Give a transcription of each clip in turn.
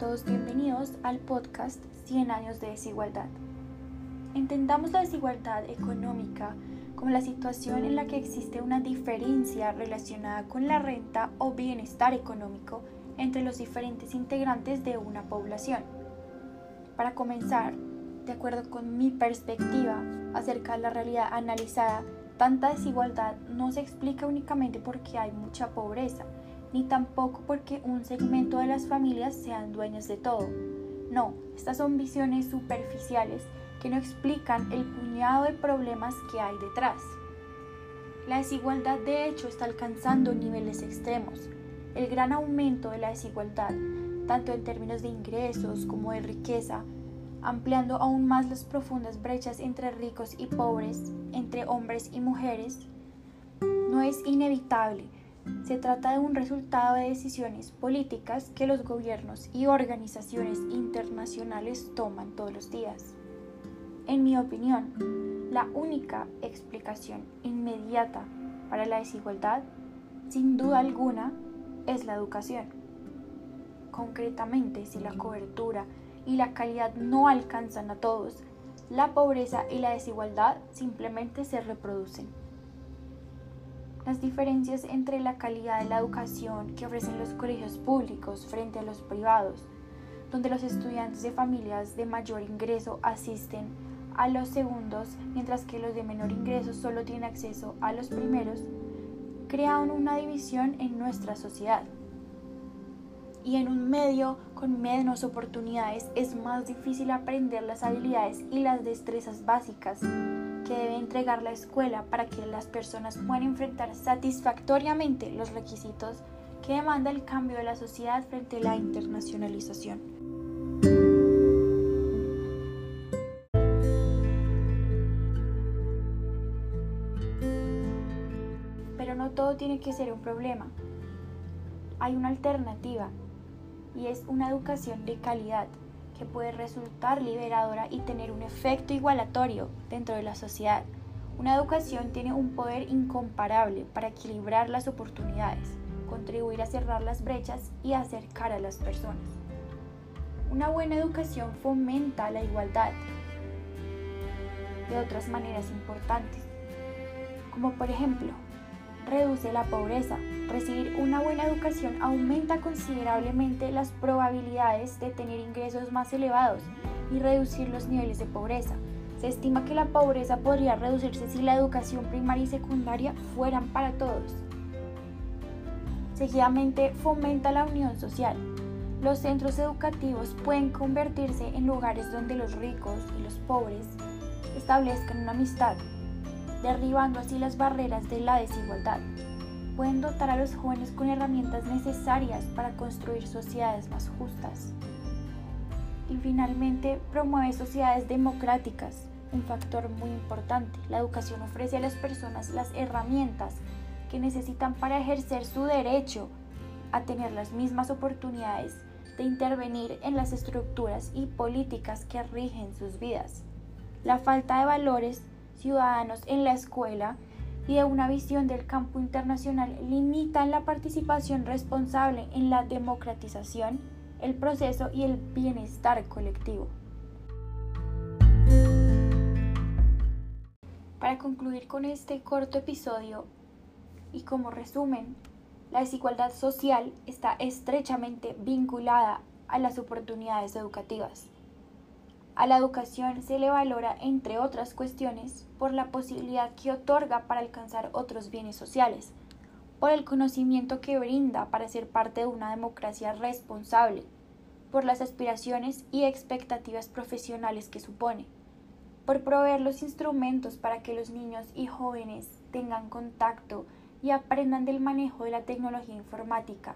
todos bienvenidos al podcast 100 años de desigualdad. Entendamos la desigualdad económica como la situación en la que existe una diferencia relacionada con la renta o bienestar económico entre los diferentes integrantes de una población. Para comenzar, de acuerdo con mi perspectiva acerca de la realidad analizada, tanta desigualdad no se explica únicamente porque hay mucha pobreza, ni tampoco porque un segmento de las familias sean dueños de todo. No, estas son visiones superficiales que no explican el puñado de problemas que hay detrás. La desigualdad de hecho está alcanzando niveles extremos. El gran aumento de la desigualdad, tanto en términos de ingresos como de riqueza, ampliando aún más las profundas brechas entre ricos y pobres, entre hombres y mujeres, no es inevitable, se trata de un resultado de decisiones políticas que los gobiernos y organizaciones internacionales toman todos los días. En mi opinión, la única explicación inmediata para la desigualdad, sin duda alguna, es la educación. Concretamente, si la cobertura y la calidad no alcanzan a todos, la pobreza y la desigualdad simplemente se reproducen. Las diferencias entre la calidad de la educación que ofrecen los colegios públicos frente a los privados, donde los estudiantes de familias de mayor ingreso asisten a los segundos, mientras que los de menor ingreso solo tienen acceso a los primeros, crean una división en nuestra sociedad. Y en un medio con menos oportunidades es más difícil aprender las habilidades y las destrezas básicas que debe entregar la escuela para que las personas puedan enfrentar satisfactoriamente los requisitos que demanda el cambio de la sociedad frente a la internacionalización. Pero no todo tiene que ser un problema. Hay una alternativa y es una educación de calidad puede resultar liberadora y tener un efecto igualatorio dentro de la sociedad. Una educación tiene un poder incomparable para equilibrar las oportunidades, contribuir a cerrar las brechas y acercar a las personas. Una buena educación fomenta la igualdad de otras maneras importantes, como por ejemplo, reduce la pobreza, Recibir una buena educación aumenta considerablemente las probabilidades de tener ingresos más elevados y reducir los niveles de pobreza. Se estima que la pobreza podría reducirse si la educación primaria y secundaria fueran para todos. Seguidamente, fomenta la unión social. Los centros educativos pueden convertirse en lugares donde los ricos y los pobres establezcan una amistad, derribando así las barreras de la desigualdad pueden dotar a los jóvenes con herramientas necesarias para construir sociedades más justas. Y finalmente, promueve sociedades democráticas, un factor muy importante. La educación ofrece a las personas las herramientas que necesitan para ejercer su derecho a tener las mismas oportunidades de intervenir en las estructuras y políticas que rigen sus vidas. La falta de valores ciudadanos en la escuela y de una visión del campo internacional limitan la participación responsable en la democratización, el proceso y el bienestar colectivo. Para concluir con este corto episodio y como resumen, la desigualdad social está estrechamente vinculada a las oportunidades educativas. A la educación se le valora, entre otras cuestiones, por la posibilidad que otorga para alcanzar otros bienes sociales, por el conocimiento que brinda para ser parte de una democracia responsable, por las aspiraciones y expectativas profesionales que supone, por proveer los instrumentos para que los niños y jóvenes tengan contacto y aprendan del manejo de la tecnología informática,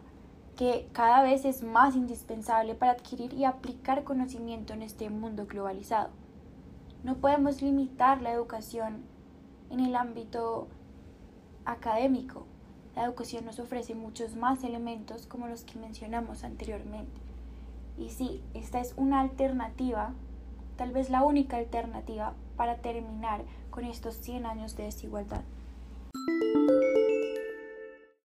que cada vez es más indispensable para adquirir y aplicar conocimiento en este mundo globalizado. No podemos limitar la educación en el ámbito académico. La educación nos ofrece muchos más elementos como los que mencionamos anteriormente. Y sí, esta es una alternativa, tal vez la única alternativa para terminar con estos 100 años de desigualdad.